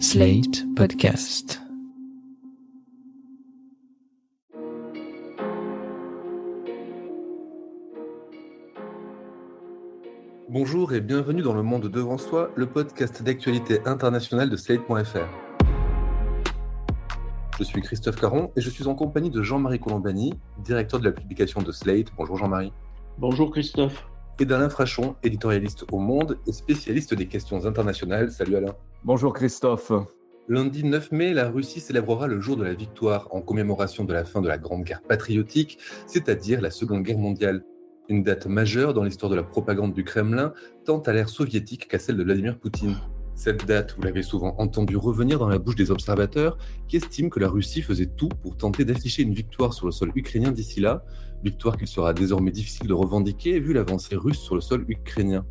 Slate Podcast. Bonjour et bienvenue dans Le Monde Devant Soi, le podcast d'actualité internationale de Slate.fr. Je suis Christophe Caron et je suis en compagnie de Jean-Marie Colombani, directeur de la publication de Slate. Bonjour Jean-Marie. Bonjour Christophe. Et d'Alain Frachon, éditorialiste au Monde et spécialiste des questions internationales. Salut Alain. Bonjour Christophe. Lundi 9 mai, la Russie célébrera le jour de la victoire en commémoration de la fin de la Grande Guerre patriotique, c'est-à-dire la Seconde Guerre mondiale. Une date majeure dans l'histoire de la propagande du Kremlin, tant à l'ère soviétique qu'à celle de Vladimir Poutine. Cette date, vous l'avez souvent entendu revenir dans la bouche des observateurs, qui estiment que la Russie faisait tout pour tenter d'afficher une victoire sur le sol ukrainien d'ici là, victoire qu'il sera désormais difficile de revendiquer vu l'avancée russe sur le sol ukrainien.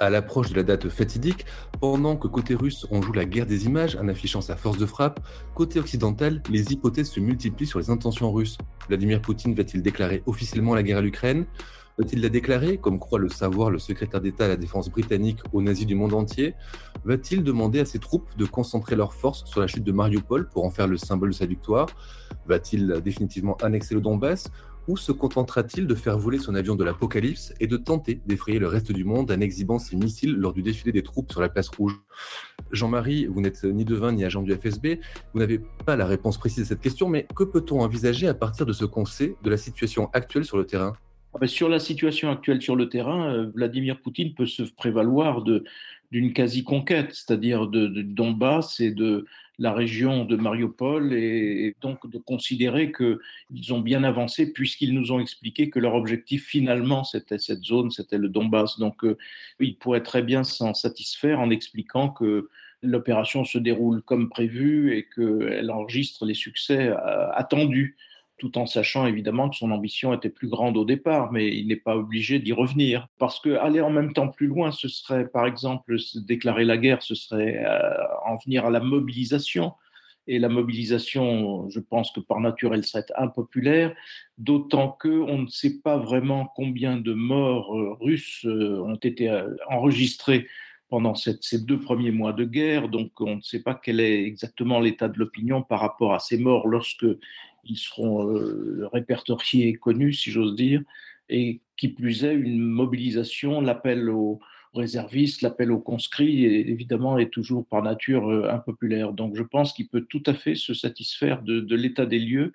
À l'approche de la date fatidique, pendant que côté russe on joue la guerre des images en affichant sa force de frappe, côté occidental, les hypothèses se multiplient sur les intentions russes. Vladimir Poutine va-t-il déclarer officiellement la guerre à l'Ukraine? Va-t-il la déclarer, comme croit le savoir le secrétaire d'État à la défense britannique aux nazis du monde entier Va-t-il demander à ses troupes de concentrer leurs forces sur la chute de Mariupol pour en faire le symbole de sa victoire Va-t-il définitivement annexer le Donbass ou se contentera-t-il de faire voler son avion de l'apocalypse et de tenter d'effrayer le reste du monde en exhibant ses missiles lors du défilé des troupes sur la place rouge Jean-Marie, vous n'êtes ni devin ni agent du FSB, vous n'avez pas la réponse précise à cette question, mais que peut-on envisager à partir de ce qu'on sait de la situation actuelle sur le terrain? Sur la situation actuelle sur le terrain, euh, Vladimir Poutine peut se prévaloir d'une quasi-conquête, c'est-à-dire de, Donbass et de la région de Mariupol, et, donc de considérer qu'ils ont bien avancé puisqu'ils nous ont expliqué que leur objectif finalement c'était cette zone, c'était le Donbass. Donc euh, il pourrait très bien s'en satisfaire en expliquant que l'opération se déroule comme prévu et qu'elle enregistre les succès euh, attendus tout en sachant évidemment que son ambition était plus grande au départ, mais il n'est pas obligé d'y revenir. Parce que aller en même temps plus loin, ce serait par exemple déclarer la guerre, ce serait euh, en venir à la mobilisation. Et la mobilisation, je pense que par nature, elle serait impopulaire, d'autant qu'on ne sait pas vraiment combien de morts euh, russes euh, ont été enregistrés pendant ces deux premiers mois de guerre, donc on ne sait pas quel est exactement l'état de l'opinion par rapport à ces morts lorsque ils seront euh, répertoriés et connus, si j'ose dire, et qui plus est, une mobilisation, l'appel aux réservistes, l'appel aux conscrits, évidemment, est toujours par nature euh, impopulaire. Donc je pense qu'il peut tout à fait se satisfaire de, de l'état des lieux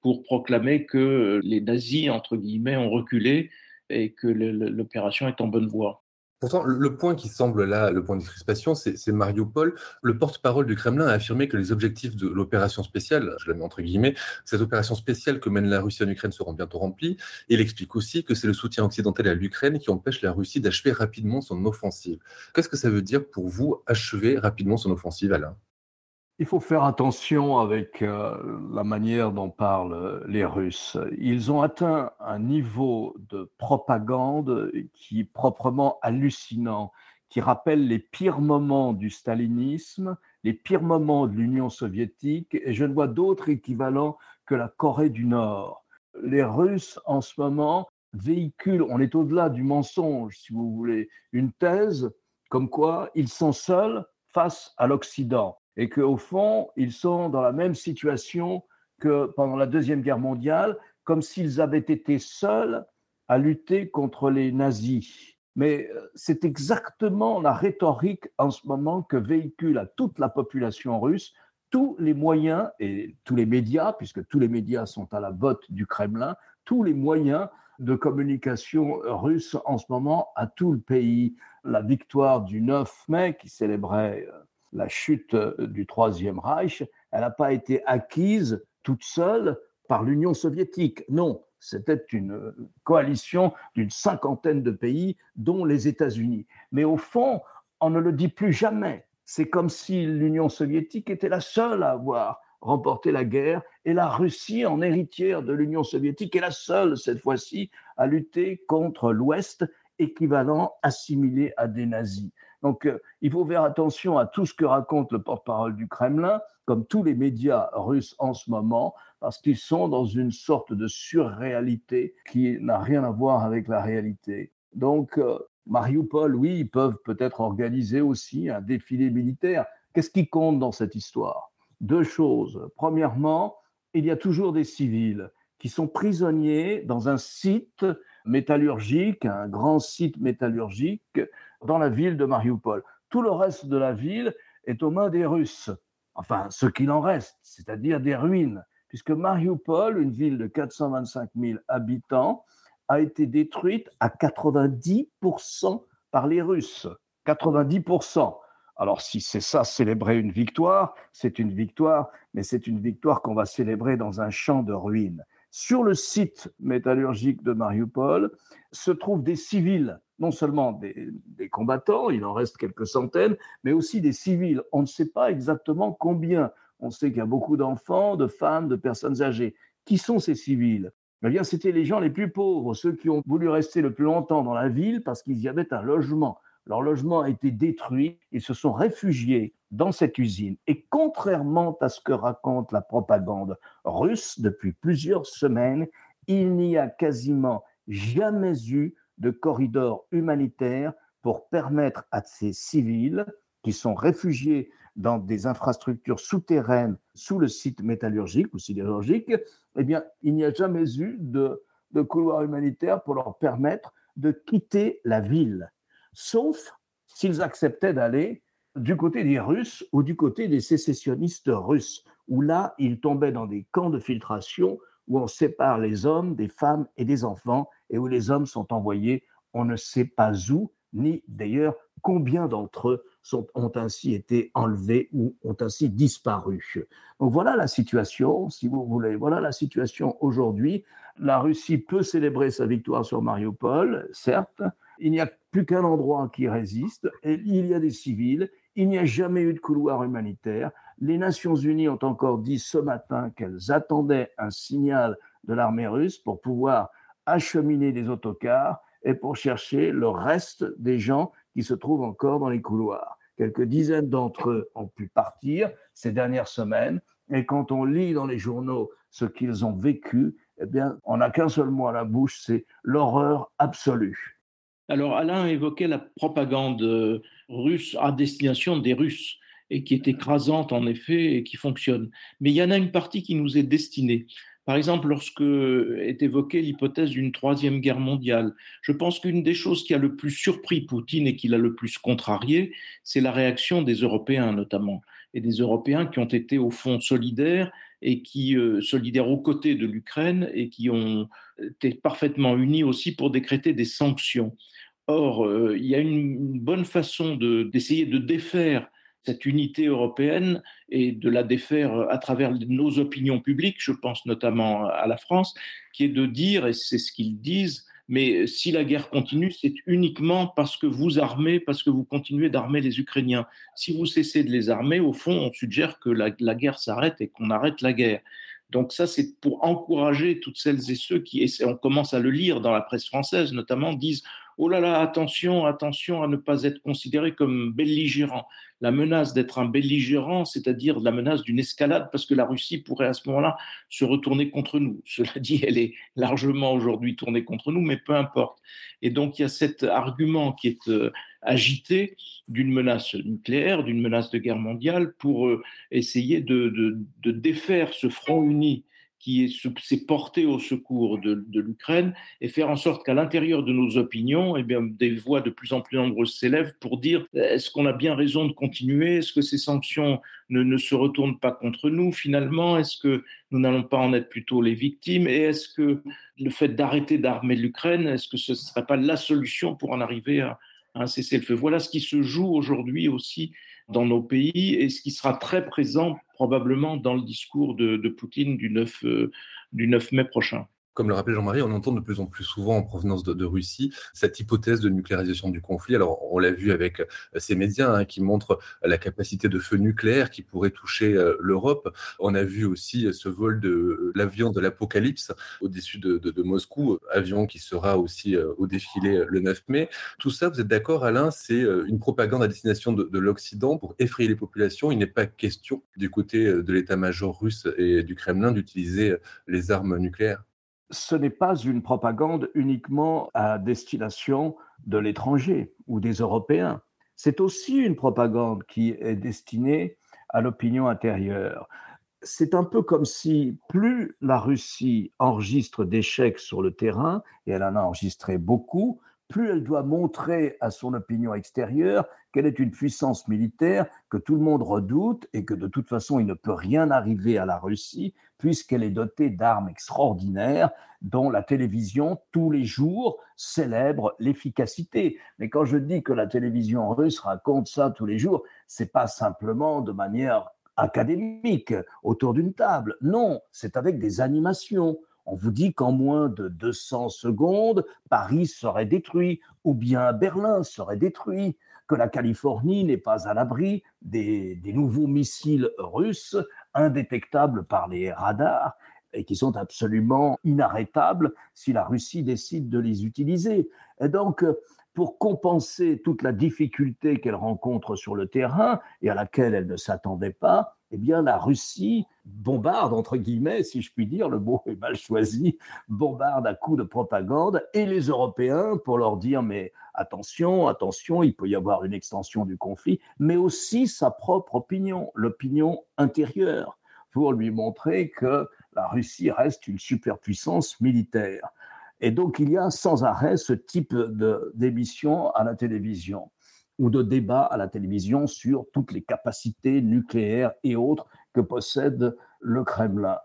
pour proclamer que les nazis, entre guillemets, ont reculé et que l'opération est en bonne voie. Pourtant, le point qui semble là, le point de crispation, c'est Mariupol. Le porte-parole du Kremlin a affirmé que les objectifs de l'opération spéciale, je la mets entre guillemets, cette opération spéciale que mène la Russie en Ukraine seront bientôt remplis. il explique aussi que c'est le soutien occidental à l'Ukraine qui empêche la Russie d'achever rapidement son offensive. Qu'est-ce que ça veut dire pour vous, achever rapidement son offensive, Alain? Il faut faire attention avec euh, la manière dont parlent les Russes. Ils ont atteint un niveau de propagande qui est proprement hallucinant, qui rappelle les pires moments du stalinisme, les pires moments de l'Union soviétique, et je ne vois d'autres équivalents que la Corée du Nord. Les Russes, en ce moment, véhiculent, on est au-delà du mensonge, si vous voulez, une thèse comme quoi ils sont seuls face à l'Occident et qu'au fond, ils sont dans la même situation que pendant la Deuxième Guerre mondiale, comme s'ils avaient été seuls à lutter contre les nazis. Mais euh, c'est exactement la rhétorique en ce moment que véhicule à toute la population russe tous les moyens et tous les médias, puisque tous les médias sont à la botte du Kremlin, tous les moyens de communication russes en ce moment à tout le pays. La victoire du 9 mai, qui célébrait euh, la chute euh, du Troisième Reich, elle n'a pas été acquise toute seule par l'Union soviétique. Non, c'était une euh, coalition d'une cinquantaine de pays, dont les États-Unis. Mais au fond, on ne le dit plus jamais. C'est comme si l'Union soviétique était la seule à avoir remporté la guerre et la Russie, en héritière de l'Union soviétique, est la seule, cette fois-ci, à lutter contre l'Ouest, équivalent assimilé à des nazis. Donc, euh, il faut faire attention à tout ce que raconte le porte-parole du Kremlin, comme tous les médias russes en ce moment, parce qu'ils sont dans une sorte de surréalité qui n'a rien à voir avec la réalité. Donc, euh, Mariupol, oui, ils peuvent peut-être organiser aussi un défilé militaire, Qu'est-ce qui compte dans cette histoire? Deux choses. Premièrement, il y a toujours des civils qui sont prisonniers dans un site métallurgique, un grand site métallurgique dans la ville de Mariupol. Tout le reste de la ville est aux mains des Russes, enfin ce qu'il en reste, c'est-à-dire des ruines, puisque Mariupol, une ville de 425 000 habitants, a été détruite à 90% par les Russes. 90%. Alors si c'est ça, célébrer une victoire, c'est une victoire, mais c'est une victoire qu'on va célébrer dans un champ de ruines. Sur le site métallurgique de Mariupol se trouvent des civils, non seulement des, combattants, il en reste quelques centaines, mais aussi des civils. On ne sait pas exactement combien. On sait qu'il y a beaucoup d'enfants, de femmes, de personnes âgées. Qui sont ces civils? Eh bien, c'était les gens les plus pauvres, ceux qui ont voulu rester le plus longtemps dans la ville parce qu'ils y avaient un logement. Leur logement a été détruit, ils se sont réfugiés dans cette usine. Et contrairement à ce que raconte la propagande russe depuis plusieurs semaines, il n'y a quasiment jamais eu de corridor humanitaire pour permettre à ces civils qui sont réfugiés dans des infrastructures souterraines sous le site métallurgique ou sidérurgique, eh bien, il n'y a jamais eu de, de couloir humanitaire pour leur permettre de quitter la ville, sauf s'ils acceptaient d'aller du côté des Russes ou du côté des sécessionnistes russes, où là, ils tombaient dans des camps de filtration où on sépare les hommes des femmes et des enfants, et où les hommes sont envoyés on ne sait pas où, ni d'ailleurs combien d'entre eux ont ainsi été enlevés ou ont ainsi disparu. Donc voilà la situation, si vous voulez, voilà la situation aujourd'hui. La Russie peut célébrer sa victoire sur Mariupol, certes, il n'y a plus qu'un endroit qui résiste, et il y a des civils, il n'y a jamais eu de couloir humanitaire. Les Nations Unies ont encore dit ce matin qu'elles attendaient un signal de l'armée russe pour pouvoir acheminer des autocars et pour chercher le reste des gens qui se trouvent encore dans les couloirs. Quelques dizaines d'entre eux ont pu partir ces dernières semaines, et quand on lit dans les journaux ce qu'ils ont vécu, eh bien, on n'a qu'un seul mot à la bouche, c'est l'horreur absolue. Alors Alain évoquait la propagande euh, russe à destination des Russes et qui est écrasante en effet et qui fonctionne. Mais il y en a une partie qui nous est destinée. Par exemple, lorsque est évoquée l'hypothèse d'une troisième guerre mondiale, je pense qu'une des choses qui a le plus surpris Poutine et qui l'a le plus contrarié, c'est la réaction des Européens notamment, et des Européens qui ont été au fond solidaires et qui euh, solidaires aux côtés de l'Ukraine et qui ont été parfaitement unis aussi pour décréter des sanctions. Or, euh, il y a une, bonne façon d'essayer de défaire cette unité européenne et de la défaire à travers nos opinions publiques, je pense notamment à la France, qui est de dire, et c'est ce qu'ils disent, mais si la guerre continue, c'est uniquement parce que vous armez, parce que vous continuez d'armer les Ukrainiens. Si vous cessez de les armer, au fond, on suggère que la, guerre s'arrête et qu'on arrête la guerre. Donc ça, c'est pour encourager toutes celles et ceux qui, on commence à le lire dans la presse française notamment, disent oh là là, attention, attention à ne pas être considéré comme belligérant. La menace d'être un belligérant, c'est-à-dire la menace d'une escalade, parce que la Russie pourrait à ce moment-là se retourner contre nous. Cela dit, elle est largement aujourd'hui tournée contre nous, mais peu importe. Et donc il y a cet argument qui est euh, agité d'une menace nucléaire, d'une menace de guerre mondiale, pour euh, essayer de, de défaire ce front uni qui s'est porté au secours de, l'Ukraine et faire en sorte qu'à l'intérieur de nos opinions, eh bien, des voix de plus en plus nombreuses s'élèvent pour dire est-ce qu'on a bien raison de continuer? Est-ce que ces sanctions ne, se retournent pas contre nous finalement? Est-ce que nous n'allons pas en être plutôt les victimes? Et est-ce que le fait d'arrêter d'armer l'Ukraine, est-ce que ce ne serait pas la solution pour en arriver à un cessez-le-feu? Voilà ce qui se joue aujourd'hui aussi dans nos pays et ce qui sera très présent probablement dans le discours de, Poutine du 9, euh, du 9 mai prochain. Comme le rappelait Jean-Marie, on entend de plus en plus souvent en provenance de, Russie cette hypothèse de nucléarisation du conflit. Alors, on l'a vu avec euh, ces médias hein, qui montrent la capacité de feu nucléaire qui pourrait toucher euh, l'Europe. On a vu aussi ce vol de l'avion de l'Apocalypse au-dessus de, Moscou, avion qui sera aussi euh, au défilé le 9 mai. Tout ça, vous êtes d'accord, Alain, c'est une propagande à destination de, de l'Occident pour effrayer les populations. Il n'est pas question du côté de l'état-major russe et du Kremlin d'utiliser les armes nucléaires ce n'est pas une propagande uniquement à destination de l'étranger ou des Européens. c'est aussi une propagande qui est destinée à l'opinion intérieure. C'est un peu comme si plus la Russie enregistre d'échecs sur le terrain, et elle en a enregistré beaucoup, plus elle doit montrer à son opinion extérieure qu'elle est une puissance militaire que tout le monde redoute et que de toute façon il ne peut rien arriver à la Russie puisqu'elle est dotée d'armes extraordinaires dont la télévision tous les jours célèbre l'efficacité. Mais quand je dis que la télévision russe raconte ça tous les jours, c'est pas simplement de manière académique autour d'une table. Non, c'est avec des animations on vous dit qu'en moins de 200 secondes, Paris serait détruit, ou bien Berlin serait détruit, que la Californie n'est pas à l'abri des, nouveaux missiles russes indétectables par les radars et qui sont absolument inarrêtables si la Russie décide de les utiliser. Et donc, pour compenser toute la difficulté qu'elle rencontre sur le terrain et à laquelle elle ne s'attendait pas, eh bien, la Russie bombarde, entre guillemets, si je puis dire, le mot est mal choisi, bombarde à coups de propagande, et les Européens pour leur dire, mais attention, attention, il peut y avoir une extension du conflit, mais aussi sa propre opinion, l'opinion intérieure, pour lui montrer que la Russie reste une superpuissance militaire. Et donc, il y a sans arrêt ce type d'émission à la télévision ou de débat à la télévision sur toutes les capacités nucléaires et autres que possède le Kremlin.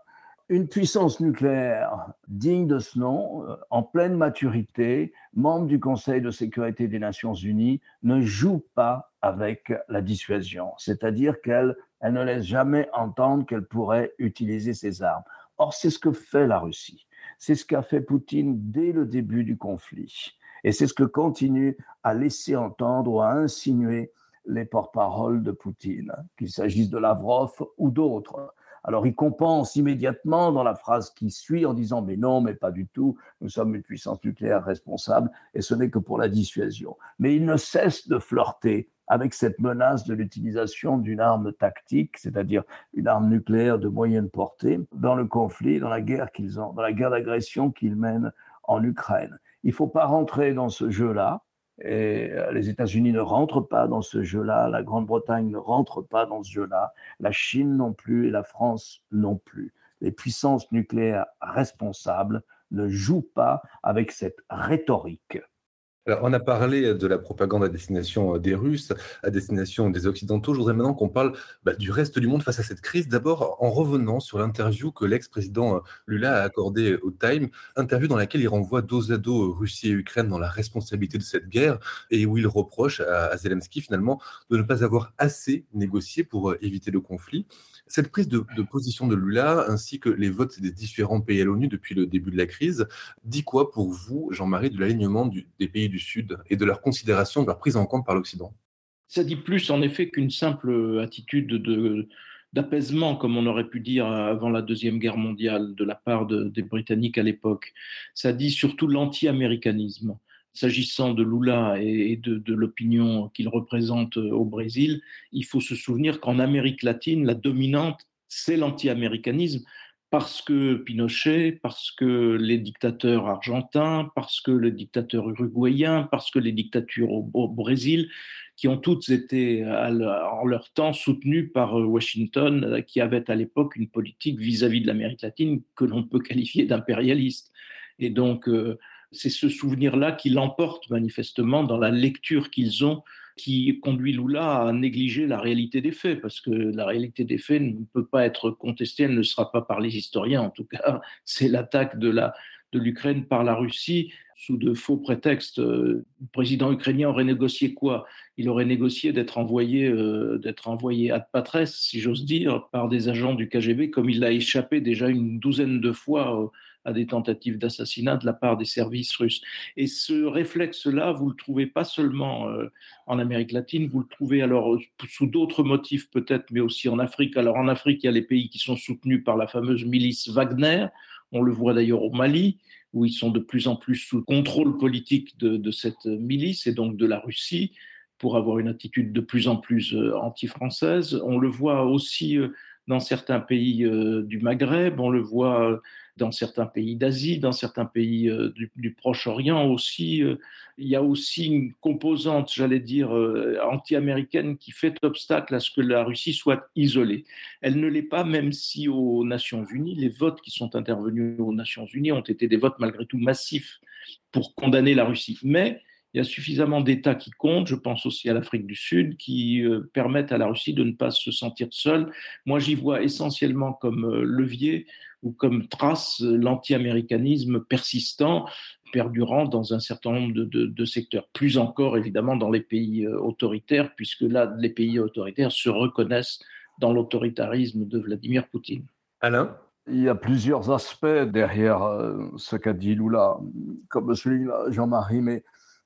Une puissance nucléaire digne de ce nom, euh, en pleine maturité, membre du Conseil de sécurité des Nations Unies, ne joue pas avec la dissuasion, c'est-à-dire qu'elle elle ne laisse jamais entendre qu'elle pourrait utiliser ses armes. Or, c'est ce que fait la Russie. C'est ce qu'a fait Poutine dès le début du conflit. Et c'est ce que continuent à laisser entendre ou à insinuer les porte-paroles de Poutine, qu'il s'agisse de Lavrov ou d'autres. Alors il compense immédiatement dans la phrase qui suit en disant mais non, mais pas du tout, nous sommes une puissance nucléaire responsable et ce n'est que pour la dissuasion. Mais il ne cesse de flirter avec cette menace de l'utilisation d'une arme tactique, c'est-à-dire une arme nucléaire de moyenne portée, dans le conflit, dans la guerre qu'ils ont, dans la guerre d'agression qu'ils mènent en Ukraine. Il ne faut pas rentrer dans ce jeu-là. Et euh, les États-Unis ne rentrent pas dans ce jeu-là, la Grande-Bretagne ne rentre pas dans ce jeu-là, la Chine non plus et la France non plus. Les puissances nucléaires responsables ne jouent pas avec cette rhétorique alors, on a parlé de la propagande à destination euh, des Russes, à destination des Occidentaux. Je voudrais maintenant qu'on parle bah, du reste du monde face à cette crise. D'abord, en revenant sur l'interview que l'ex-président euh, Lula a accordée au Time, interview dans laquelle il renvoie dos à dos Russie et Ukraine dans la responsabilité de cette guerre et où il reproche à Zelensky finalement de ne pas avoir assez négocié pour euh, éviter le conflit. Cette prise de, position de Lula, ainsi que les votes des différents pays à l'ONU depuis le début de la crise, dit quoi pour vous, Jean-Marie, de l'alignement des pays du Sud et de leur considération, de leur prise en compte par l'Occident Ça dit plus, en effet, qu'une simple attitude de, d'apaisement, comme on aurait pu dire avant la Deuxième Guerre mondiale de la part des Britanniques à l'époque. Ça dit surtout l'anti-américanisme. S'agissant de Lula et de, l'opinion qu'il représente euh, au Brésil, il faut se souvenir qu'en Amérique latine, la dominante, c'est l'anti-américanisme parce que Pinochet, parce que les dictateurs argentins, parce que les dictateurs uruguayens, parce que les dictatures au, Brésil, qui ont toutes été en leur temps soutenues par euh, Washington, euh, qui avait à l'époque une politique vis-à-vis de l'Amérique latine que l'on peut qualifier d'impérialiste. Et donc, c'est ce souvenir-là qui l'emporte manifestement dans la lecture qu'ils ont, qui conduit Lula à négliger la réalité des faits, parce que la réalité des faits ne peut pas être contestée, elle ne sera pas par les historiens en tout cas, c'est l'attaque de la de l'Ukraine par la Russie sous de faux prétextes. Le président ukrainien aurait négocié quoi? Il aurait négocié d'être envoyé, euh, d'être envoyé à patresse, si j'ose dire, par des agents du KGB, comme il a échappé déjà une douzaine de fois à des tentatives d'assassinat de la part des services russes. Et ce réflexe-là, vous le trouvez pas seulement euh, en Amérique latine, vous le trouvez alors euh, sous d'autres motifs peut-être, mais aussi en Afrique. Alors en Afrique, il y a les pays qui sont soutenus par la fameuse milice Wagner. On le voit d'ailleurs au Mali, où ils sont de plus en plus sous contrôle politique de, cette milice et donc de la Russie pour avoir une attitude de plus en plus euh, anti-française. On le voit aussi dans certains pays du Maghreb, on le voit dans certains pays d'Asie, dans certains pays euh, du, Proche-Orient aussi. Euh, il y a aussi une composante, j'allais dire, euh, anti-américaine qui fait obstacle à ce que la Russie soit isolée. Elle ne l'est pas, même si aux Nations Unies, les votes qui sont intervenus aux Nations Unies ont été des votes malgré tout massifs pour condamner la Russie. Mais il y a suffisamment d'États qui comptent, je pense aussi à l'Afrique du Sud, qui permettent à la Russie de ne pas se sentir seule. Moi, j'y vois essentiellement comme levier ou comme trace l'anti-américanisme persistant, perdurant dans un certain nombre de, secteurs. Plus encore, évidemment, dans les pays euh, autoritaires, puisque là, les pays autoritaires se reconnaissent dans l'autoritarisme de Vladimir Poutine. Alain? Il y a plusieurs aspects derrière euh, ce qu'a dit Lula, comme celui de Jean-Marie, mais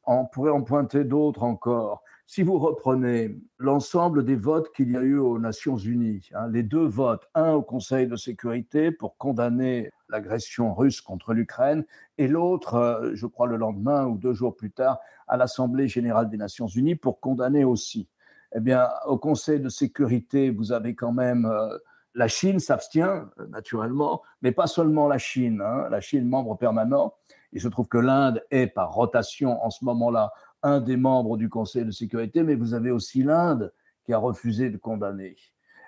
on pourrait en pointer d'autres encore. Si vous reprenez l'ensemble des votes qu'il y a eu aux Nations Unies, hein, les deux votes, un au Conseil de sécurité pour condamner l'agression russe contre l'Ukraine, et l'autre, euh, je crois le lendemain ou deux jours plus tard, à l'Assemblée générale des Nations Unies pour condamner aussi. Eh bien, au Conseil de sécurité, vous avez quand même euh, la Chine s'abstient naturellement, mais pas seulement la Chine. Hein, la Chine membre permanent. Il se trouve que l'Inde est par rotation en ce moment-là un des membres du Conseil de sécurité, mais vous avez aussi l'Inde qui a refusé de condamner.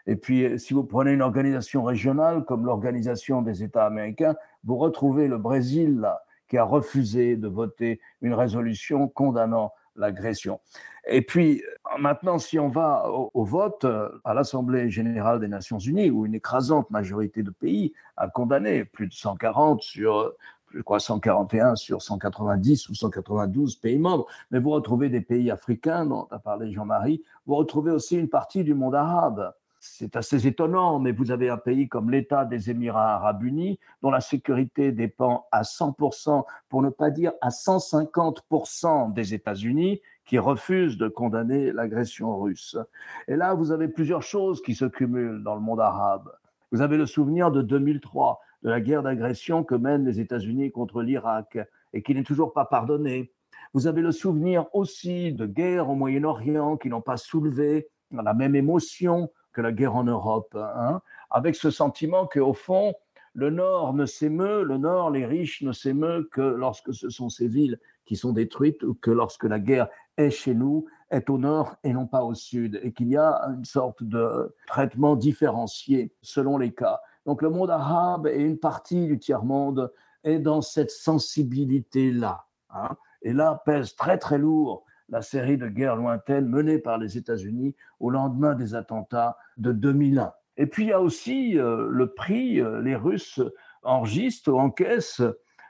Et puis, si vous prenez une organisation régionale comme l'Organisation des États américains, vous retrouvez le Brésil qui a refusé de voter une résolution condamnant l'agression. Et puis, maintenant, si on va au, au vote à l'Assemblée générale des Nations unies, où une écrasante majorité de pays a condamné, plus de 140 sur je crois 141 sur 190 ou 192 pays membres, mais vous retrouvez des pays africains dont a parlé Jean-Marie, vous retrouvez aussi une partie du monde arabe. C'est assez étonnant, mais vous avez un pays comme l'État des Émirats arabes unis, dont la sécurité dépend à 100%, pour ne pas dire à 150% des États-Unis, qui refusent de condamner l'agression russe. Et là, vous avez plusieurs choses qui se cumulent dans le monde arabe. Vous avez le souvenir de 2003, de la guerre d'agression que mènent les États-Unis contre l'Irak et qui n'est toujours pas pardonnée. Vous avez le souvenir aussi de guerres au Moyen-Orient qui n'ont pas soulevé la même émotion que la guerre en Europe, hein, avec ce sentiment qu'au fond, le Nord ne s'émeut, le Nord, les riches ne s'émeut que lorsque ce sont ces villes qui sont détruites ou que lorsque la guerre est chez nous, est au Nord et non pas au Sud, et qu'il y a une sorte de traitement différencié selon les cas. Donc le monde arabe et une partie du tiers-monde est dans cette sensibilité-là. Hein. Et là pèse très très lourd la série de guerres lointaines menées par les États-Unis au lendemain des attentats de 2001. Et puis il y a aussi euh, le prix, euh, les Russes enregistrent ou encaissent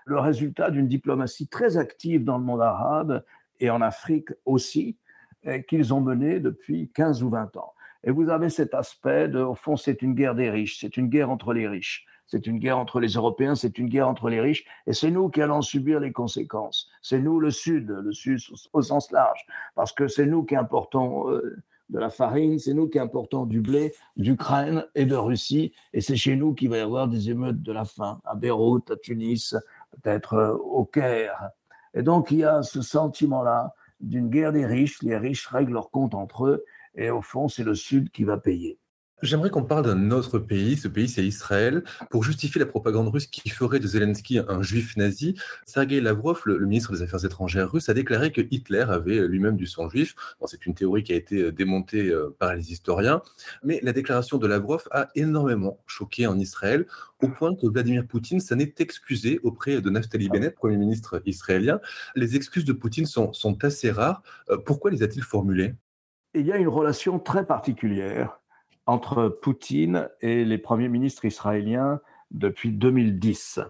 le résultat d'une diplomatie très active dans le monde arabe et en Afrique aussi, qu'ils ont menée depuis 15 ou 20 ans. Et vous avez cet aspect de, au fond, c'est une guerre des riches, c'est une guerre entre les riches, c'est une guerre entre les Européens, c'est une guerre entre les riches, et c'est nous qui allons subir les conséquences. C'est nous le Sud, le Sud au sens large, parce que c'est nous qui importons euh, de la farine, c'est nous qui importons du blé d'Ukraine et de Russie, et c'est chez nous qu'il va y avoir des émeutes de la faim, à Beyrouth, à Tunis, peut-être euh, au Caire. Et donc il y a ce sentiment-là d'une guerre des riches, les riches règlent leurs comptes entre eux, et au fond, c'est le Sud qui va payer. J'aimerais qu'on parle d'un autre pays, ce pays c'est Israël. Pour justifier la propagande russe qui ferait de Zelensky un juif nazi, Sergei Lavrov, le, ministre des Affaires étrangères russe, a déclaré que Hitler avait lui-même du sang juif. c'est une théorie qui a été euh, démontée euh, par les historiens, mais la déclaration de Lavrov a énormément choqué en Israël, au point que Vladimir Poutine s'en est excusé auprès de Naftali Bennett, Premier ministre israélien. Les excuses de Poutine sont, assez rares. Euh, pourquoi les a-t-il formulées? Il y a une relation très particulière entre Poutine et les premiers ministres israéliens depuis 2010.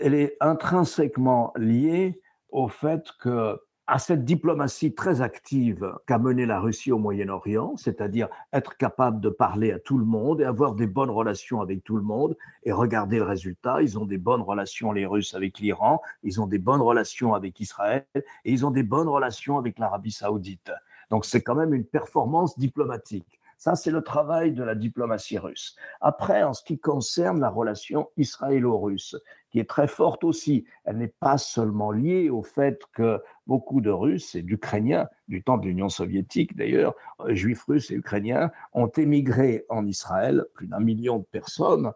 Elle est intrinsèquement liée au fait que à cette diplomatie très active qu'a menée la Russie au Moyen-Orient, c'est-à-dire être capable de parler à tout le monde et avoir des bonnes relations avec tout le monde, et regarder le résultat, ils ont des bonnes relations, les Russes, avec l'Iran, ils ont des bonnes relations avec Israël, et ils ont des bonnes relations avec l'Arabie saoudite. Donc c'est quand même une performance diplomatique. Ça, c'est le travail de la diplomatie russe. Après, en ce qui concerne la relation israélo-russe, qui est très forte aussi, elle n'est pas seulement liée au fait que beaucoup de Russes et d'Ukrainiens, du temps de l'Union soviétique d'ailleurs, euh, juifs russes et ukrainiens, ont émigré en Israël, plus d'un million de personnes,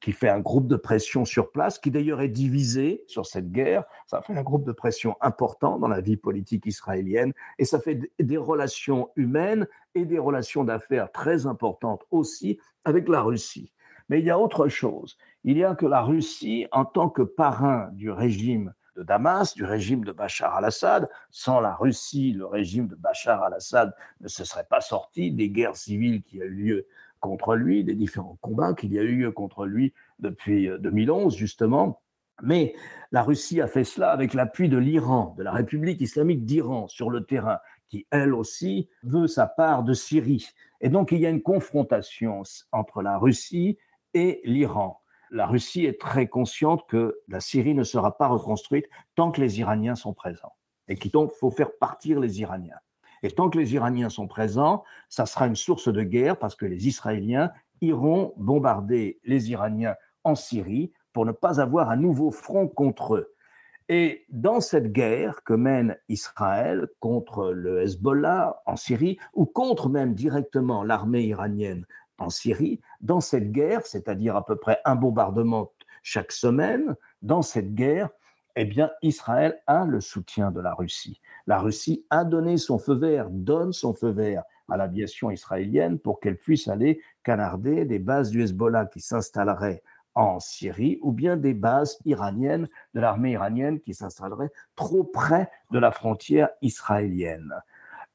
qui fait un groupe de pression sur place, qui d'ailleurs est divisé sur cette guerre. Ça fait un groupe de pression important dans la vie politique israélienne et ça fait des relations humaines et des relations d'affaires très importantes aussi avec la Russie. Mais il y a autre chose. Il y a que la Russie, en tant que parrain du régime de Damas, du régime de Bachar al-Assad. Sans la Russie, le régime de Bachar al-Assad ne se serait pas sorti des guerres civiles qui ont eu lieu contre lui, des différents combats qu'il y a eu contre lui depuis 2011, euh, justement. Mais la Russie a fait cela avec l'appui de l'Iran, de la République islamique d'Iran sur le terrain, qui elle aussi veut sa part de Syrie. Et donc il y a une confrontation entre la Russie et l'Iran. La Russie est très consciente que la Syrie ne sera pas reconstruite tant que les Iraniens sont présents et qu'il faut faire partir les Iraniens. Et tant que les Iraniens sont présents, ça sera une source de guerre parce que les Israéliens iront bombarder les Iraniens en Syrie pour ne pas avoir un nouveau front contre eux. Et dans cette guerre que mène Israël contre le Hezbollah en Syrie, ou contre même directement l'armée iranienne en Syrie, dans cette guerre, c'est-à-dire à peu près un bombardement chaque semaine, dans cette guerre, eh bien, Israël a le soutien de la Russie. La Russie a donné son feu vert, donne son feu vert à l'aviation israélienne pour qu'elle puisse aller canarder des bases du Hezbollah qui s'installeraient en Syrie ou bien des bases iraniennes de l'armée iranienne qui s'installeraient trop près de la frontière israélienne.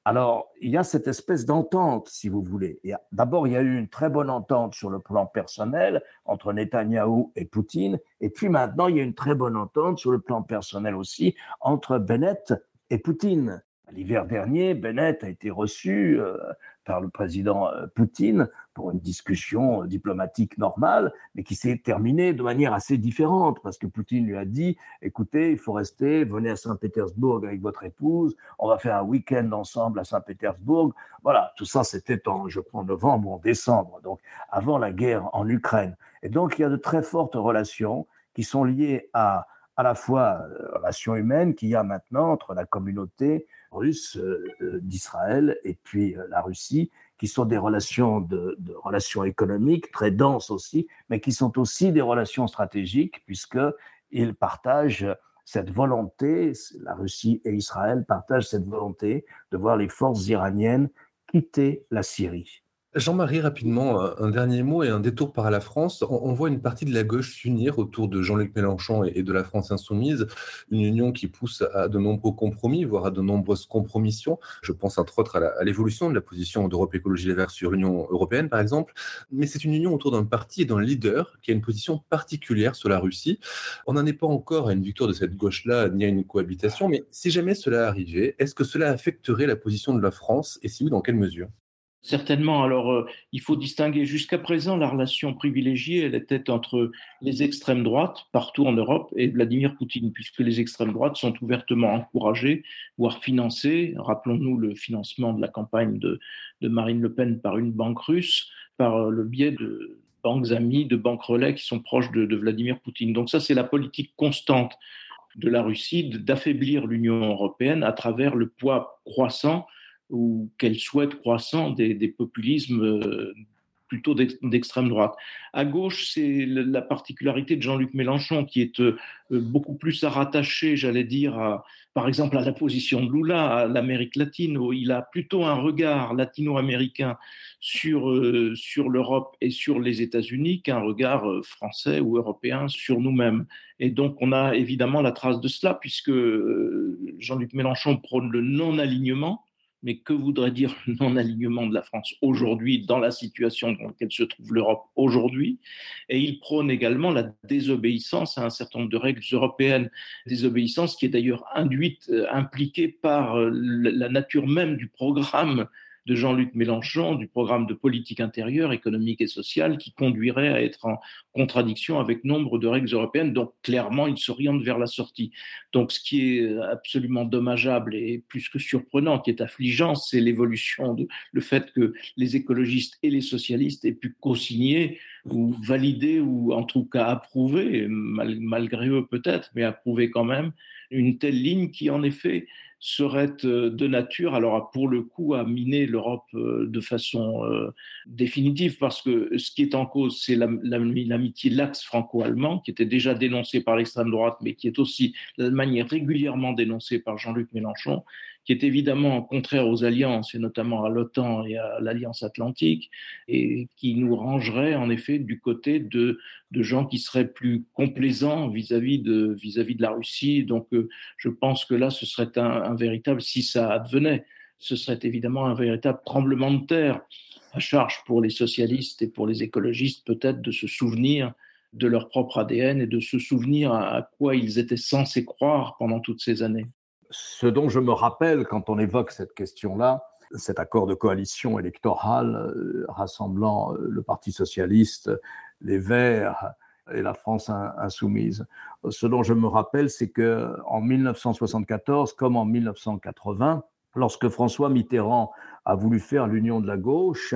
Alors, il y a cette espèce d'entente, si vous voulez. D'abord, il y a eu une très bonne entente sur le plan personnel entre Netanyahou et Poutine, et puis maintenant, il y a une très bonne entente sur le plan personnel aussi entre Bennett et Poutine. L'hiver dernier, Bennett a été reçu euh, par le président euh, Poutine pour une discussion euh, diplomatique normale, mais qui s'est terminée de manière assez différente, parce que Poutine lui a dit, écoutez, il faut rester, venez à Saint-Pétersbourg avec votre épouse, on va faire un week-end ensemble à Saint-Pétersbourg. Voilà, tout ça, c'était en, je crois, novembre ou en décembre, donc avant la guerre en Ukraine. Et donc, il y a de très fortes relations qui sont liées à à la fois la relation humaine qu'il y a maintenant entre la communauté russe euh, euh, d'Israël et puis euh, la Russie, qui sont des relations de, de, relations économiques très denses aussi, mais qui sont aussi des relations stratégiques puisqu'ils partagent cette volonté, la Russie et Israël partagent cette volonté de voir les forces iraniennes quitter la Syrie. Jean-Marie, rapidement, un dernier mot et un détour par la France. On, voit une partie de la gauche s'unir autour de Jean-Luc Mélenchon et, de la France insoumise, une union qui pousse à de nombreux compromis, voire à de nombreuses compromissions. Je pense entre autres à l'évolution de la position d'Europe Écologie Les Verts sur l'Union européenne, par exemple. Mais c'est une union autour d'un parti et d'un leader qui a une position particulière sur la Russie. On n'en est pas encore à une victoire de cette gauche-là, ni à une cohabitation, mais si jamais cela arrivait, est-ce que cela affecterait la position de la France et si oui, dans quelle mesure? Certainement. Alors, euh, il faut distinguer. Jusqu'à présent, la relation privilégiée, elle était entre les extrêmes droites partout en Europe et Vladimir Poutine, puisque les extrêmes droites sont ouvertement encouragées, voire financées. Rappelons-nous le financement de la campagne de, Marine Le Pen par une banque russe, par euh, le biais de banques amies, de banques relais qui sont proches de, de Vladimir Poutine. Donc ça, c'est la politique constante de la Russie d'affaiblir l'Union européenne à travers le poids croissant ou qu'elle souhaite croissant des, populismes euh, plutôt d'extrême droite. À gauche, c'est la particularité de Jean-Luc Mélenchon, qui est euh, beaucoup plus à rattacher, j'allais dire, par exemple, à la position de Lula, à l'Amérique latine, où il a plutôt un regard latino-américain sur, euh, sur l'Europe et sur les États-Unis qu'un regard français ou européen sur nous-mêmes. Et donc, on a évidemment la trace de cela, puisque Jean-Luc Mélenchon prône le non-alignement mais que voudrait dire le non-alignement de la France aujourd'hui dans la situation dans laquelle se trouve l'Europe aujourd'hui? Et il prône également la désobéissance à un certain nombre de règles européennes, désobéissance qui est d'ailleurs induite, euh, impliquée par euh, la nature même du programme de Jean-Luc Mélenchon du programme de politique intérieure, économique et sociale qui conduirait à être en contradiction avec nombre de règles européennes. Donc clairement, il s'oriente vers la sortie. Donc ce qui est absolument dommageable et plus que surprenant, qui est affligeant, c'est l'évolution, le fait que les écologistes et les socialistes aient pu co-signer ou valider ou en tout cas approuver, malgré eux peut-être, mais approuver quand même, une telle ligne qui en effet serait euh, de nature, alors pour le coup, à miner l'Europe euh, de façon euh, définitive, parce que ce qui est en cause, c'est l'amitié l'axe franco-allemand, qui était déjà dénoncée par l'extrême droite, mais qui est aussi l'Allemagne est régulièrement dénoncée par Jean-Luc Mélenchon, qui est évidemment contraire aux alliances, et notamment à l'OTAN et à l'Alliance atlantique, et qui nous rangerait en effet du côté de, de gens qui seraient plus complaisants vis-à-vis de, vis-à-vis de la Russie. Donc je pense que là, ce serait un un véritable, si ça advenait, ce serait évidemment un véritable tremblement de terre à charge pour les socialistes et pour les écologistes peut-être de se souvenir de leur propre ADN et de se souvenir à quoi ils étaient censés croire pendant toutes ces années. Ce dont je me rappelle quand on évoque cette question-là, cet accord de coalition électorale euh, rassemblant euh, le Parti socialiste, les Verts, et la France insoumise. Ce dont je me rappelle, c'est que en 1974, comme en 1980, lorsque François Mitterrand a voulu faire l'union de la gauche,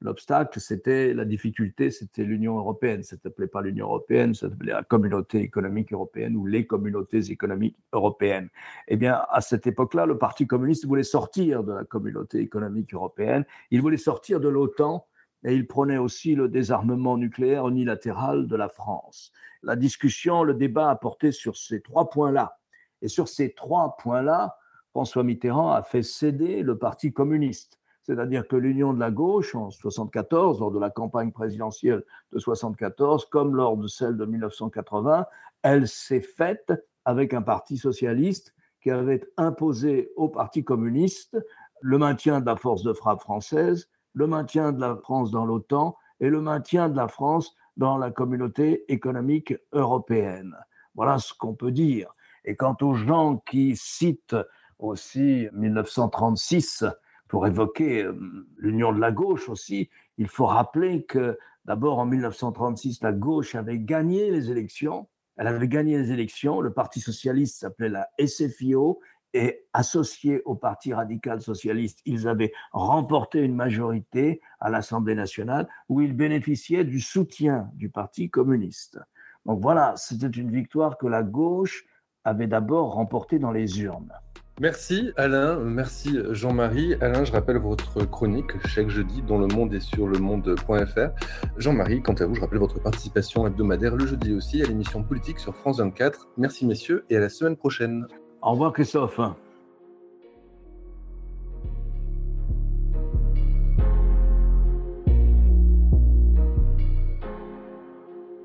l'obstacle, c'était la difficulté, c'était l'Union européenne. Ça ne s'appelait pas l'Union européenne, ça s'appelait la Communauté économique européenne ou les communautés économiques européennes. Eh bien, à cette époque-là, le Parti communiste voulait sortir de la Communauté économique européenne, il voulait sortir de l'OTAN et il prenait aussi le désarmement nucléaire unilatéral de la France. La discussion, le débat a porté sur ces trois points-là. Et sur ces trois points-là, François Mitterrand a fait céder le Parti communiste. C'est-à-dire que l'union de la gauche en 1974, lors de la campagne présidentielle de 1974, comme lors de celle de 1980, elle s'est faite avec un parti socialiste qui avait imposé au Parti communiste le maintien de la force de frappe française le maintien de la France dans l'OTAN et le maintien de la France dans la communauté économique européenne. Voilà ce qu'on peut dire. Et quant aux gens qui citent aussi 1936 pour évoquer euh, l'union de la gauche aussi, il faut rappeler que d'abord en 1936, la gauche avait gagné les élections. Elle avait gagné les élections. Le Parti socialiste s'appelait la SFIO et associés au Parti radical socialiste, ils avaient remporté une majorité à l'Assemblée nationale où ils bénéficiaient du soutien du Parti communiste. Donc voilà, c'était une victoire que la gauche avait d'abord remportée dans les urnes. Merci Alain, merci Jean-Marie. Alain, je rappelle votre chronique chaque jeudi dont le monde est sur le monde.fr. Jean-Marie, quant à vous, je rappelle votre participation hebdomadaire le jeudi aussi à l'émission politique sur France 24. Merci messieurs et à la semaine prochaine. Au revoir Christophe.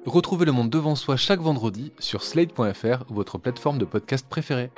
Retrouvez le monde devant soi chaque vendredi sur slate.fr ou votre plateforme de podcast préférée.